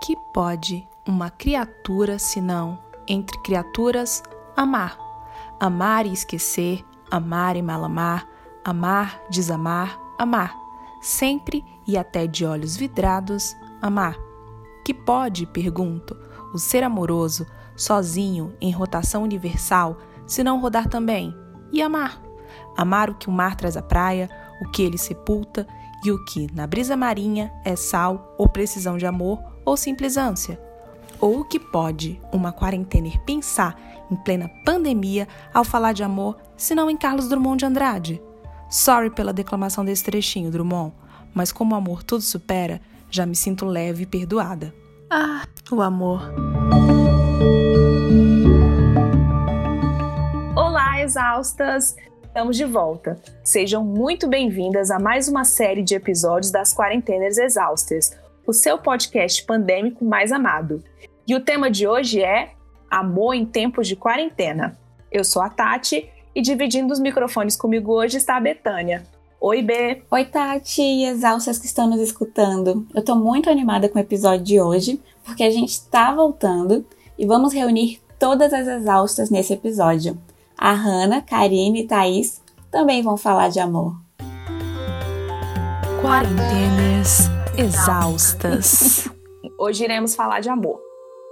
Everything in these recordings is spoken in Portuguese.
que pode uma criatura senão, entre criaturas, amar? Amar e esquecer, amar e malamar, amar, desamar, amar. Sempre e até de olhos vidrados, amar. Que pode, pergunto, o ser amoroso, sozinho, em rotação universal, se não rodar também? E amar? Amar o que o mar traz à praia, o que ele sepulta e o que, na brisa marinha, é sal ou precisão de amor ou simples ânsia? Ou o que pode uma quarentener pensar em plena pandemia ao falar de amor, se não em Carlos Drummond de Andrade? Sorry pela declamação desse trechinho, Drummond, mas como o amor tudo supera, já me sinto leve e perdoada. Ah, o amor. Olá, exaustas! Estamos de volta. Sejam muito bem-vindas a mais uma série de episódios das Quarentenas Exaustas, o seu podcast pandêmico mais amado. E o tema de hoje é Amor em Tempos de Quarentena. Eu sou a Tati e dividindo os microfones comigo hoje está a Betânia. Oi, B. Oi, Tati e exaustas que estão nos escutando. Eu tô muito animada com o episódio de hoje, porque a gente está voltando e vamos reunir todas as exaustas nesse episódio. A Hanna, Karine e Thaís também vão falar de amor. Quarentenas exaustas. Hoje iremos falar de amor.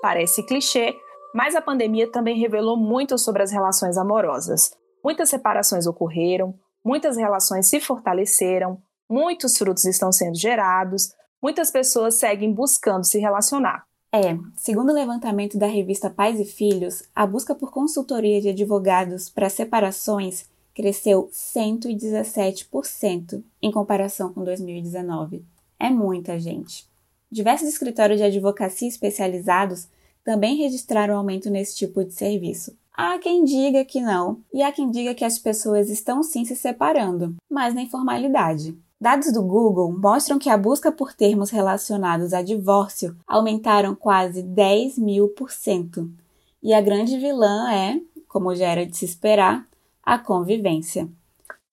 Parece clichê, mas a pandemia também revelou muito sobre as relações amorosas. Muitas separações ocorreram, muitas relações se fortaleceram, muitos frutos estão sendo gerados, muitas pessoas seguem buscando se relacionar. É, segundo o levantamento da revista Pais e Filhos, a busca por consultoria de advogados para separações cresceu 117% em comparação com 2019. É muita gente. Diversos escritórios de advocacia especializados também registraram aumento nesse tipo de serviço. Há quem diga que não, e há quem diga que as pessoas estão sim se separando, mas na informalidade. Dados do Google mostram que a busca por termos relacionados a divórcio aumentaram quase 10 mil por cento. E a grande vilã é, como já era de se esperar, a convivência.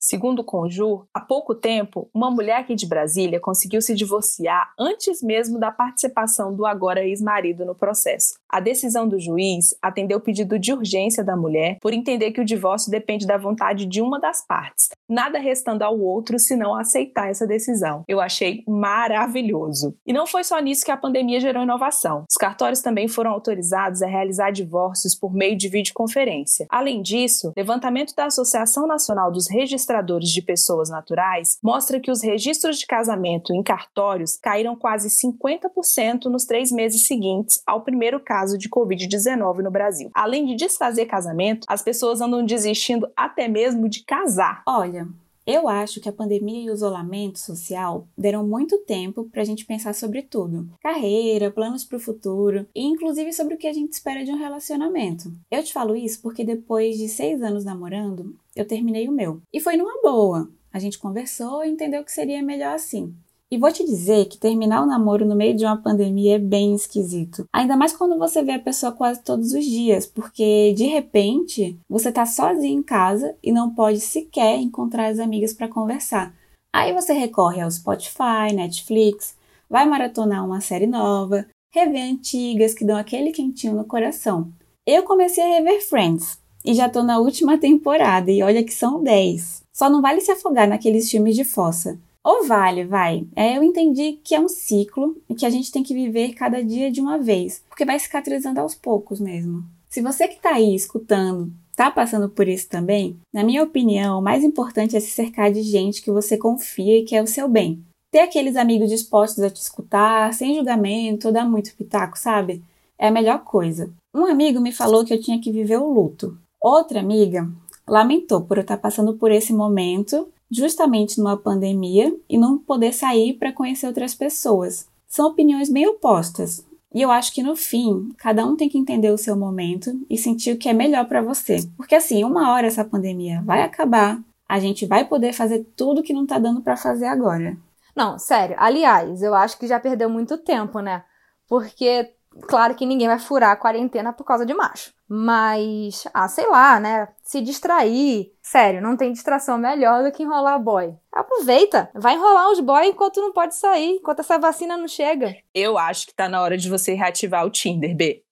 Segundo o Conjur, há pouco tempo, uma mulher aqui de Brasília conseguiu se divorciar antes mesmo da participação do agora ex-marido no processo. A decisão do juiz atendeu o pedido de urgência da mulher por entender que o divórcio depende da vontade de uma das partes, nada restando ao outro senão aceitar essa decisão. Eu achei maravilhoso. E não foi só nisso que a pandemia gerou inovação. Os cartórios também foram autorizados a realizar divórcios por meio de videoconferência. Além disso, levantamento da Associação Nacional dos Registradores registradores de pessoas naturais mostra que os registros de casamento em cartórios caíram quase 50% nos três meses seguintes ao primeiro caso de Covid-19 no Brasil. Além de desfazer casamento, as pessoas andam desistindo até mesmo de casar. Olha, eu acho que a pandemia e o isolamento social deram muito tempo para a gente pensar sobre tudo: carreira, planos para o futuro e, inclusive, sobre o que a gente espera de um relacionamento. Eu te falo isso porque depois de seis anos namorando, eu terminei o meu. E foi numa boa. A gente conversou e entendeu que seria melhor assim. E vou te dizer que terminar o namoro no meio de uma pandemia é bem esquisito. Ainda mais quando você vê a pessoa quase todos os dias, porque de repente você tá sozinho em casa e não pode sequer encontrar as amigas para conversar. Aí você recorre ao Spotify, Netflix, vai maratonar uma série nova, rever antigas que dão aquele quentinho no coração. Eu comecei a rever Friends e já tô na última temporada e olha que são 10. Só não vale se afogar naqueles filmes de fossa. Ou vale, vai. É, eu entendi que é um ciclo e que a gente tem que viver cada dia de uma vez, porque vai cicatrizando aos poucos mesmo. Se você que está aí escutando está passando por isso também, na minha opinião, o mais importante é se cercar de gente que você confia e quer o seu bem. Ter aqueles amigos dispostos a te escutar, sem julgamento ou dar muito pitaco, sabe? É a melhor coisa. Um amigo me falou que eu tinha que viver o luto. Outra amiga lamentou por eu estar passando por esse momento justamente numa pandemia e não poder sair para conhecer outras pessoas. São opiniões bem opostas. E eu acho que no fim, cada um tem que entender o seu momento e sentir o que é melhor para você. Porque assim, uma hora essa pandemia vai acabar, a gente vai poder fazer tudo que não tá dando para fazer agora. Não, sério. Aliás, eu acho que já perdeu muito tempo, né? Porque Claro que ninguém vai furar a quarentena por causa de macho. Mas, ah, sei lá, né? Se distrair. Sério, não tem distração melhor do que enrolar boy. Aproveita, vai enrolar os boy enquanto não pode sair, enquanto essa vacina não chega. Eu acho que tá na hora de você reativar o Tinder, B.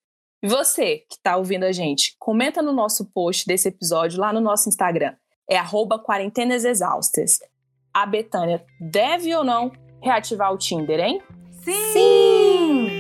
E você que tá ouvindo a gente, comenta no nosso post desse episódio lá no nosso Instagram. É arroba quarentenas exaustas. A Betânia deve ou não reativar o Tinder, hein? Sim! Sim!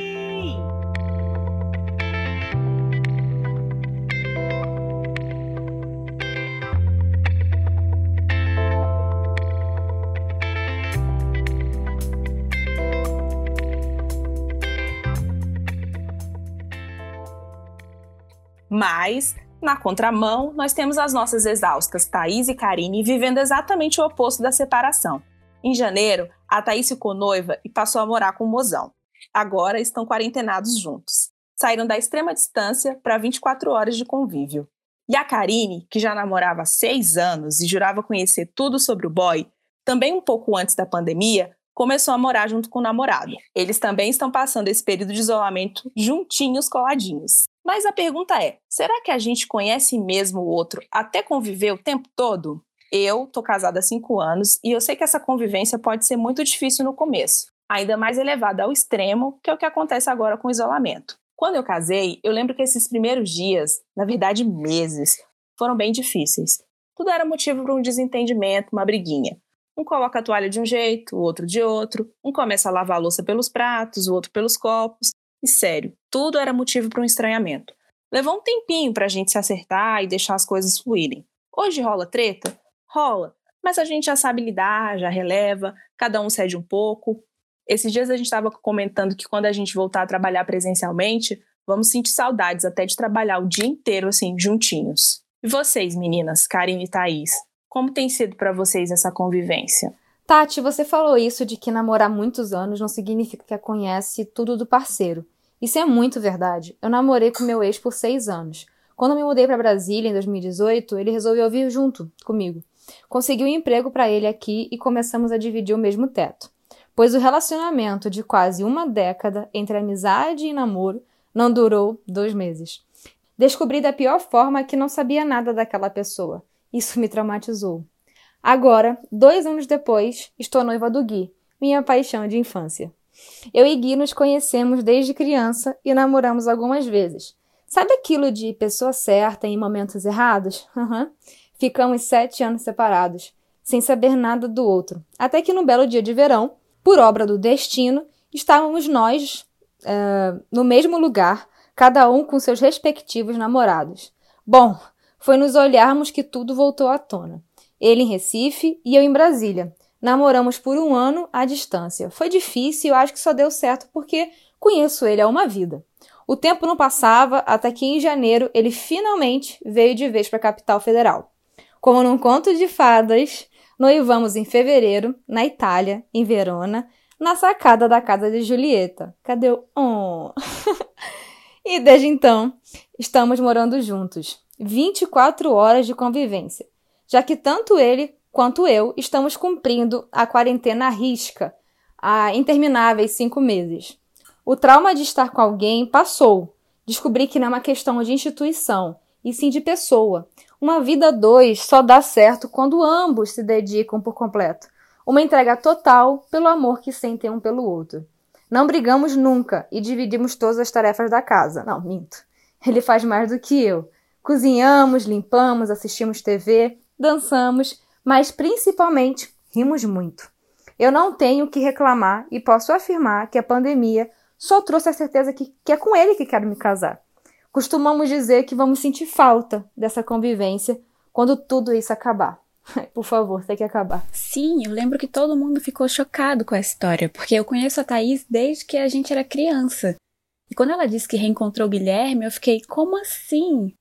Mas, na contramão, nós temos as nossas exaustas Thaís e Karine vivendo exatamente o oposto da separação. Em janeiro, a Thaís ficou noiva e passou a morar com o mozão. Agora estão quarentenados juntos. Saíram da extrema distância para 24 horas de convívio. E a Karine, que já namorava há seis anos e jurava conhecer tudo sobre o boy, também um pouco antes da pandemia, começou a morar junto com o namorado. Eles também estão passando esse período de isolamento juntinhos, coladinhos. Mas a pergunta é: será que a gente conhece mesmo o outro até conviver o tempo todo? Eu tô casada há cinco anos e eu sei que essa convivência pode ser muito difícil no começo, ainda mais elevada ao extremo, que é o que acontece agora com o isolamento. Quando eu casei, eu lembro que esses primeiros dias, na verdade meses, foram bem difíceis. Tudo era motivo para um desentendimento, uma briguinha. Um coloca a toalha de um jeito, o outro de outro, um começa a lavar a louça pelos pratos, o outro pelos copos, e sério, tudo era motivo para um estranhamento. Levou um tempinho para a gente se acertar e deixar as coisas fluírem. Hoje rola treta? Rola, mas a gente já sabe lidar, já releva, cada um cede um pouco. Esses dias a gente estava comentando que quando a gente voltar a trabalhar presencialmente, vamos sentir saudades até de trabalhar o dia inteiro assim, juntinhos. E vocês, meninas, Karine e Thaís, como tem sido para vocês essa convivência? Tati, você falou isso de que namorar muitos anos não significa que conhece tudo do parceiro. Isso é muito verdade. Eu namorei com meu ex por seis anos. Quando me mudei para Brasília em 2018, ele resolveu vir junto comigo. Consegui um emprego para ele aqui e começamos a dividir o mesmo teto. Pois o relacionamento de quase uma década entre amizade e namoro não durou dois meses. Descobri da pior forma que não sabia nada daquela pessoa. Isso me traumatizou. Agora, dois anos depois, estou noiva do Gui, minha paixão de infância. Eu e Gui nos conhecemos desde criança e namoramos algumas vezes. Sabe aquilo de pessoa certa em momentos errados? Uhum. Ficamos sete anos separados, sem saber nada do outro. Até que no belo dia de verão, por obra do destino, estávamos nós uh, no mesmo lugar, cada um com seus respectivos namorados. Bom, foi nos olharmos que tudo voltou à tona. Ele em Recife e eu em Brasília. Namoramos por um ano à distância. Foi difícil, eu acho que só deu certo porque conheço ele há uma vida. O tempo não passava até que em janeiro ele finalmente veio de vez para a capital federal. Como num conto de fadas, noivamos em fevereiro, na Itália, em Verona, na sacada da casa de Julieta. Cadê o. Oh. e desde então, estamos morando juntos. 24 horas de convivência já que tanto ele quanto eu estamos cumprindo a quarentena à risca há intermináveis cinco meses. O trauma de estar com alguém passou. Descobri que não é uma questão de instituição, e sim de pessoa. Uma vida dois só dá certo quando ambos se dedicam por completo. Uma entrega total pelo amor que sentem um pelo outro. Não brigamos nunca e dividimos todas as tarefas da casa. Não, minto. Ele faz mais do que eu. Cozinhamos, limpamos, assistimos TV, dançamos, mas principalmente rimos muito. Eu não tenho que reclamar e posso afirmar que a pandemia só trouxe a certeza que, que é com ele que quero me casar. Costumamos dizer que vamos sentir falta dessa convivência quando tudo isso acabar. Por favor, tem que acabar. Sim, eu lembro que todo mundo ficou chocado com essa história, porque eu conheço a Thaís desde que a gente era criança. E quando ela disse que reencontrou o Guilherme, eu fiquei, como assim?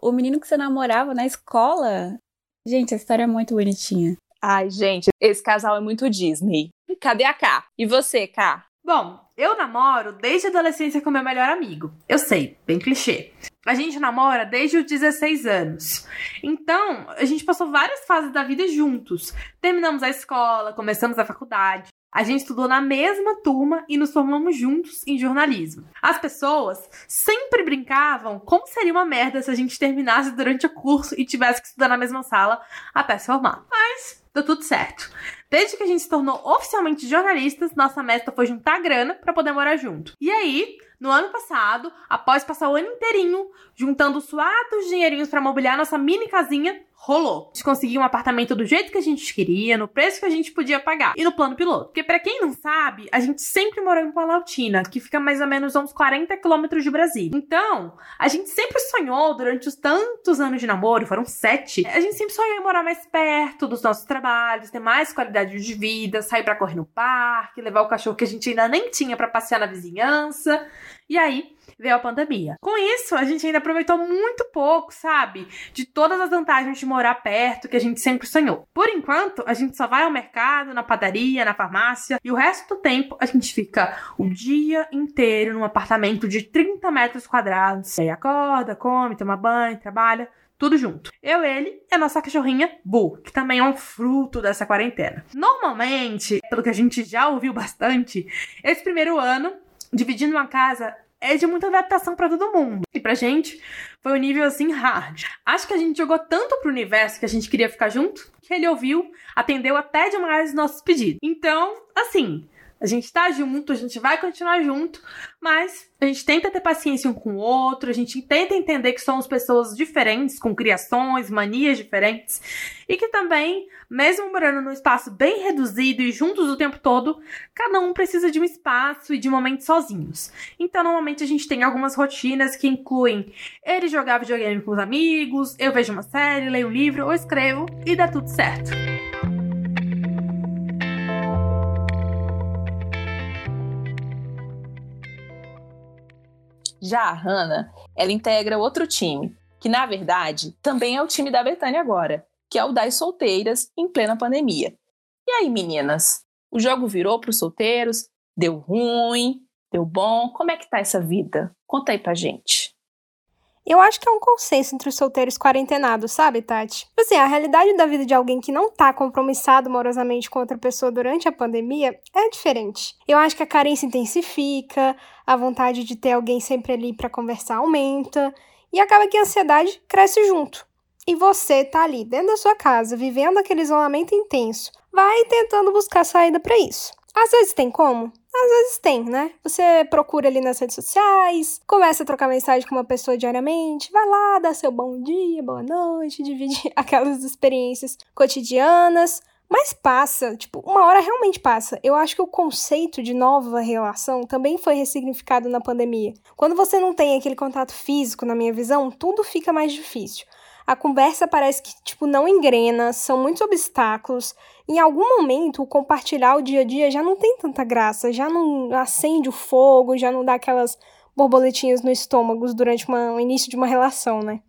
O menino que você namorava na escola Gente, a história é muito bonitinha. Ai, gente, esse casal é muito Disney. Cadê a K? E você, K? Bom, eu namoro desde a adolescência com meu melhor amigo. Eu sei, bem clichê. A gente namora desde os 16 anos. Então, a gente passou várias fases da vida juntos. Terminamos a escola, começamos a faculdade. A gente estudou na mesma turma e nos formamos juntos em jornalismo. As pessoas sempre brincavam como seria uma merda se a gente terminasse durante o curso e tivesse que estudar na mesma sala até se formar. Mas deu tudo certo. Desde que a gente se tornou oficialmente jornalistas, nossa meta foi juntar grana para poder morar junto. E aí, no ano passado, após passar o ano inteirinho juntando suados dinheirinhos para mobiliar nossa mini casinha, rolou. A gente conseguiu um apartamento do jeito que a gente queria, no preço que a gente podia pagar e no plano piloto. Porque para quem não sabe, a gente sempre morou em Planaltina, que fica mais ou menos a uns 40 quilômetros de Brasília. Então, a gente sempre sonhou durante os tantos anos de namoro, foram sete, a gente sempre sonhou em morar mais perto dos nossos trabalhos, ter mais qualidade de vida, sair para correr no parque, levar o cachorro que a gente ainda nem tinha para passear na vizinhança. E aí, veio a pandemia. Com isso, a gente ainda aproveitou muito pouco, sabe? De todas as vantagens de morar perto que a gente sempre sonhou. Por enquanto, a gente só vai ao mercado, na padaria, na farmácia e o resto do tempo a gente fica o dia inteiro num apartamento de 30 metros quadrados. Aí acorda, come, toma banho, trabalha tudo junto. Eu, ele e a nossa cachorrinha Bu, que também é um fruto dessa quarentena. Normalmente, pelo que a gente já ouviu bastante, esse primeiro ano, dividindo uma casa, é de muita adaptação para todo mundo. E pra gente, foi um nível assim hard. Acho que a gente jogou tanto pro universo que a gente queria ficar junto, que ele ouviu, atendeu até demais os nossos pedidos. Então, assim, a gente tá junto, a gente vai continuar junto, mas a gente tenta ter paciência um com o outro, a gente tenta entender que somos pessoas diferentes, com criações, manias diferentes, e que também, mesmo morando num espaço bem reduzido e juntos o tempo todo, cada um precisa de um espaço e de momentos sozinhos. Então, normalmente a gente tem algumas rotinas que incluem ele jogar videogame com os amigos, eu vejo uma série, leio um livro ou escrevo e dá tudo certo. Já a Hannah, ela integra outro time, que na verdade também é o time da Betânia agora, que é o das solteiras em plena pandemia. E aí, meninas? O jogo virou para os solteiros? Deu ruim? Deu bom? Como é que tá essa vida? Conta aí pra gente. Eu acho que é um consenso entre os solteiros quarentenados, sabe, Tati? Tipo assim, a realidade da vida de alguém que não tá compromissado amorosamente com outra pessoa durante a pandemia é diferente. Eu acho que a carência intensifica, a vontade de ter alguém sempre ali para conversar aumenta, e acaba que a ansiedade cresce junto. E você tá ali dentro da sua casa, vivendo aquele isolamento intenso, vai tentando buscar saída para isso. Às vezes tem como? Às vezes tem, né? Você procura ali nas redes sociais, começa a trocar mensagem com uma pessoa diariamente, vai lá, dá seu bom dia, boa noite, divide aquelas experiências cotidianas. Mas passa, tipo, uma hora realmente passa. Eu acho que o conceito de nova relação também foi ressignificado na pandemia. Quando você não tem aquele contato físico, na minha visão, tudo fica mais difícil a conversa parece que, tipo, não engrena, são muitos obstáculos. Em algum momento, compartilhar o dia a dia já não tem tanta graça, já não acende o fogo, já não dá aquelas borboletinhas no estômago durante uma, o início de uma relação, né?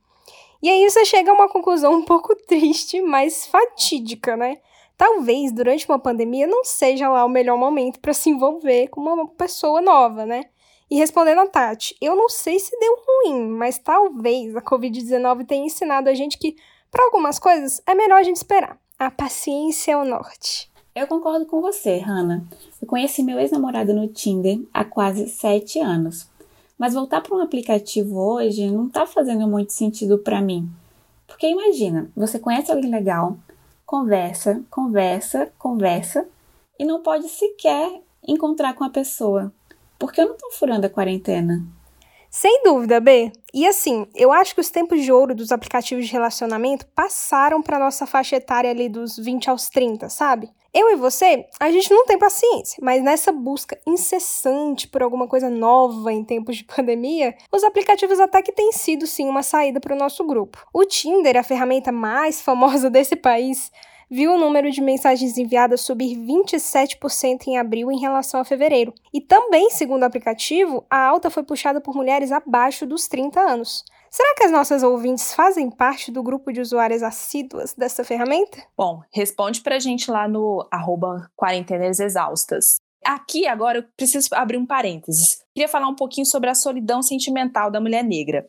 E aí você chega a uma conclusão um pouco triste, mas fatídica, né? Talvez durante uma pandemia não seja lá o melhor momento para se envolver com uma pessoa nova, né? E respondendo a Tati, eu não sei se deu ruim, mas talvez a Covid-19 tenha ensinado a gente que, para algumas coisas, é melhor a gente esperar. A paciência é o norte. Eu concordo com você, Hannah. Eu conheci meu ex-namorado no Tinder há quase sete anos. Mas voltar para um aplicativo hoje não está fazendo muito sentido para mim. Porque imagina, você conhece alguém legal, conversa, conversa, conversa e não pode sequer encontrar com a pessoa. Por que eu não tô furando a quarentena? Sem dúvida, B. E assim, eu acho que os tempos de ouro dos aplicativos de relacionamento passaram para nossa faixa etária ali dos 20 aos 30, sabe? Eu e você, a gente não tem paciência, mas nessa busca incessante por alguma coisa nova em tempos de pandemia, os aplicativos até que têm sido sim uma saída para o nosso grupo. O Tinder, a ferramenta mais famosa desse país, viu o número de mensagens enviadas subir 27% em abril em relação a fevereiro. E também, segundo o aplicativo, a alta foi puxada por mulheres abaixo dos 30 anos. Será que as nossas ouvintes fazem parte do grupo de usuárias assíduas dessa ferramenta? Bom, responde pra gente lá no arroba. Aqui agora eu preciso abrir um parênteses. Queria falar um pouquinho sobre a solidão sentimental da mulher negra.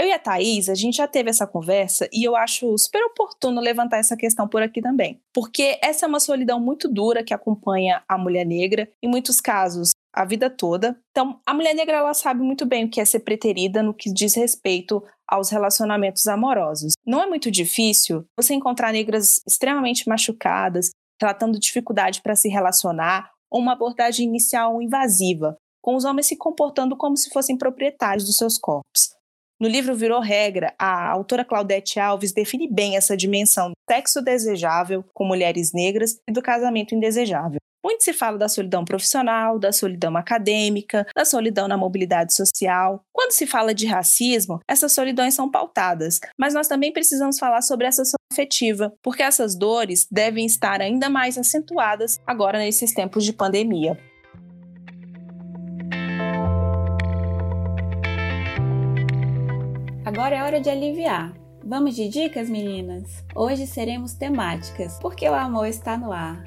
Eu e a Thaís, a gente já teve essa conversa e eu acho super oportuno levantar essa questão por aqui também. Porque essa é uma solidão muito dura que acompanha a mulher negra, em muitos casos, a vida toda. Então, a mulher negra ela sabe muito bem o que é ser preterida no que diz respeito aos relacionamentos amorosos. Não é muito difícil você encontrar negras extremamente machucadas, tratando dificuldade para se relacionar, ou uma abordagem inicial invasiva, com os homens se comportando como se fossem proprietários dos seus corpos. No livro Virou Regra, a autora Claudete Alves define bem essa dimensão do sexo desejável com mulheres negras e do casamento indesejável. Muito se fala da solidão profissional, da solidão acadêmica, da solidão na mobilidade social. Quando se fala de racismo, essas solidões são pautadas, mas nós também precisamos falar sobre essa afetiva, porque essas dores devem estar ainda mais acentuadas agora nesses tempos de pandemia. Agora é hora de aliviar. Vamos de dicas, meninas? Hoje seremos temáticas, porque o amor está no ar.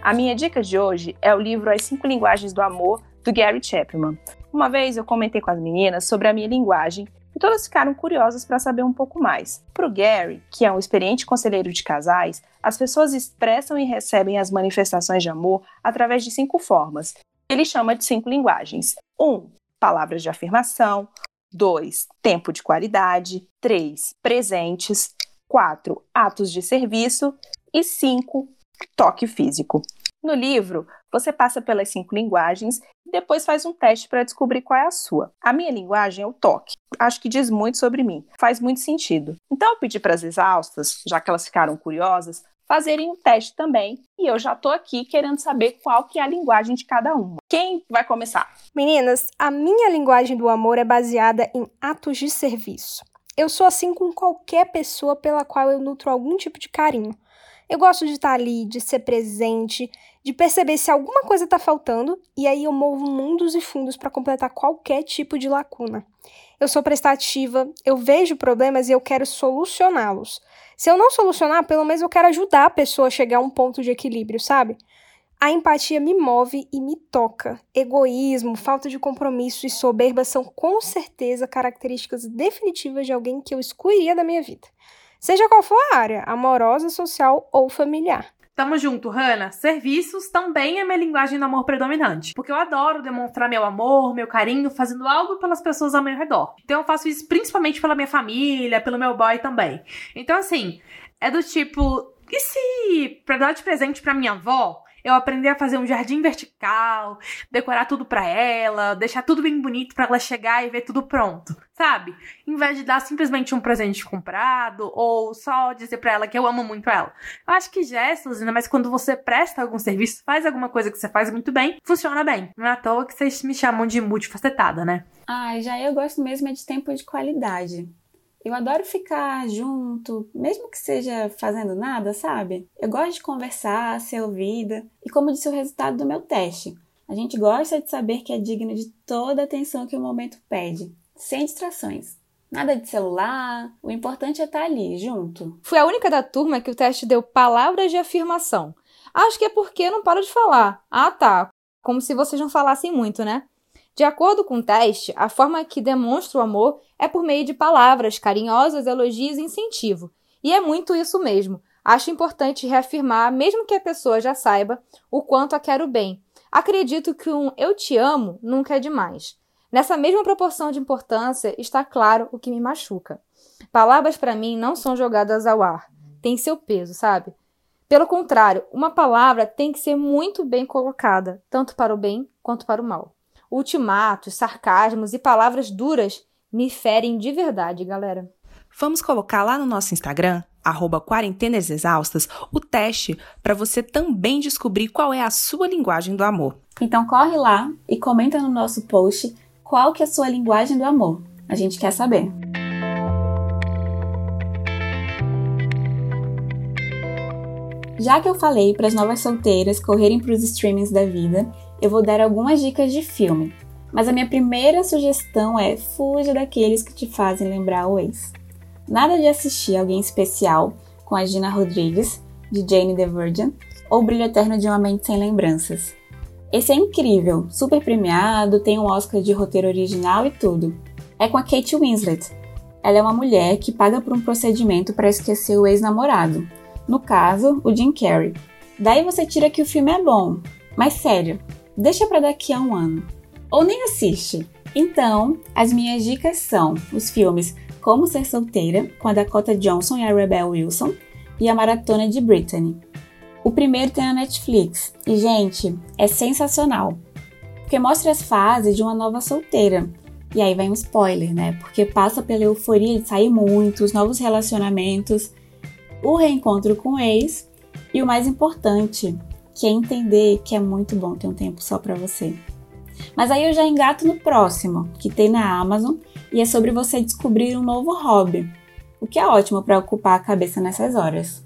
A minha dica de hoje é o livro As Cinco Linguagens do Amor, do Gary Chapman. Uma vez eu comentei com as meninas sobre a minha linguagem todas ficaram curiosas para saber um pouco mais. Para o Gary, que é um experiente conselheiro de casais, as pessoas expressam e recebem as manifestações de amor através de cinco formas. Ele chama de cinco linguagens. 1. Um, palavras de afirmação. 2. Tempo de qualidade. 3. Presentes. 4. Atos de serviço. E 5. Toque físico. No livro, você passa pelas cinco linguagens e depois faz um teste para descobrir qual é a sua. A minha linguagem é o toque. Acho que diz muito sobre mim. Faz muito sentido. Então eu pedi para as exaustas, já que elas ficaram curiosas, fazerem um teste também. E eu já estou aqui querendo saber qual que é a linguagem de cada uma. Quem vai começar? Meninas, a minha linguagem do amor é baseada em atos de serviço. Eu sou assim com qualquer pessoa pela qual eu nutro algum tipo de carinho. Eu gosto de estar ali, de ser presente, de perceber se alguma coisa está faltando e aí eu movo mundos e fundos para completar qualquer tipo de lacuna. Eu sou prestativa, eu vejo problemas e eu quero solucioná-los. Se eu não solucionar, pelo menos eu quero ajudar a pessoa a chegar a um ponto de equilíbrio, sabe? A empatia me move e me toca. Egoísmo, falta de compromisso e soberba são com certeza características definitivas de alguém que eu excluiria da minha vida. Seja qual for a área, amorosa, social ou familiar. Tamo junto, Hanna. Serviços também é minha linguagem do amor predominante. Porque eu adoro demonstrar meu amor, meu carinho, fazendo algo pelas pessoas ao meu redor. Então eu faço isso principalmente pela minha família, pelo meu boy também. Então, assim, é do tipo. E se pra dar de presente pra minha avó, eu aprendi a fazer um jardim vertical, decorar tudo para ela, deixar tudo bem bonito para ela chegar e ver tudo pronto, sabe? Em vez de dar simplesmente um presente comprado ou só dizer para ela que eu amo muito ela. Eu acho que gestos, ainda mais quando você presta algum serviço, faz alguma coisa que você faz muito bem, funciona bem. Não é à toa que vocês me chamam de multifacetada, né? Ai, já eu gosto mesmo é de tempo de qualidade. Eu adoro ficar junto, mesmo que seja fazendo nada, sabe? Eu gosto de conversar, ser ouvida. E como disse o resultado do meu teste, a gente gosta de saber que é digno de toda a atenção que o momento pede, sem distrações. Nada de celular, o importante é estar ali, junto. Fui a única da turma que o teste deu palavras de afirmação. Acho que é porque não paro de falar. Ah, tá. Como se vocês não falassem muito, né? De acordo com o teste, a forma que demonstra o amor é por meio de palavras carinhosas, elogios e incentivo. E é muito isso mesmo. Acho importante reafirmar, mesmo que a pessoa já saiba, o quanto a quero bem. Acredito que um eu te amo nunca é demais. Nessa mesma proporção de importância está claro o que me machuca. Palavras para mim não são jogadas ao ar. Tem seu peso, sabe? Pelo contrário, uma palavra tem que ser muito bem colocada, tanto para o bem quanto para o mal. Ultimatos, sarcasmos e palavras duras me ferem de verdade, galera. Vamos colocar lá no nosso Instagram, arroba Quarentenas Exaustas, o teste para você também descobrir qual é a sua linguagem do amor. Então corre lá e comenta no nosso post qual que é a sua linguagem do amor. A gente quer saber. Já que eu falei para as novas solteiras correrem para os streamings da vida, eu vou dar algumas dicas de filme. Mas a minha primeira sugestão é fuja daqueles que te fazem lembrar o ex. Nada de assistir Alguém Especial com a Gina Rodrigues, de Jane the Virgin, ou Brilho Eterno de Uma Mente Sem Lembranças. Esse é incrível, super premiado, tem um Oscar de roteiro original e tudo. É com a Kate Winslet. Ela é uma mulher que paga por um procedimento para esquecer o ex-namorado. No caso, o Jim Carrey. Daí você tira que o filme é bom. Mas sério, deixa para daqui a um ano. Ou nem assiste. Então, as minhas dicas são os filmes Como Ser Solteira, com a Dakota Johnson e a Rebel Wilson, e a Maratona de Brittany. O primeiro tem na Netflix e, gente, é sensacional. Porque mostra as fases de uma nova solteira. E aí vai um spoiler, né? Porque passa pela euforia de sair muito, os novos relacionamentos, o reencontro com o ex e o mais importante, que é entender que é muito bom ter um tempo só para você. Mas aí eu já engato no próximo, que tem na Amazon, e é sobre você descobrir um novo hobby, o que é ótimo para ocupar a cabeça nessas horas.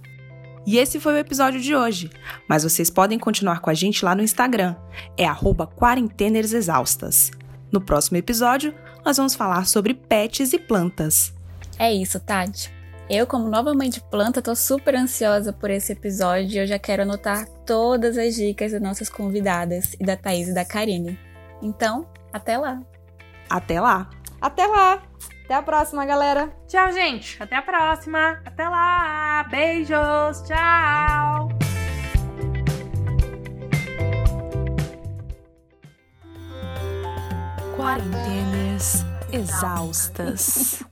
E esse foi o episódio de hoje. Mas vocês podem continuar com a gente lá no Instagram. É quarentenersexaustas. No próximo episódio, nós vamos falar sobre pets e plantas. É isso, Tati. Eu, como nova mãe de planta, tô super ansiosa por esse episódio e eu já quero anotar todas as dicas das nossas convidadas e da Thaís e da Karine. Então, até lá! Até lá! Até lá! Até a próxima, galera! Tchau, gente! Até a próxima! Até lá! Beijos! Tchau! Quarentenas exaustas.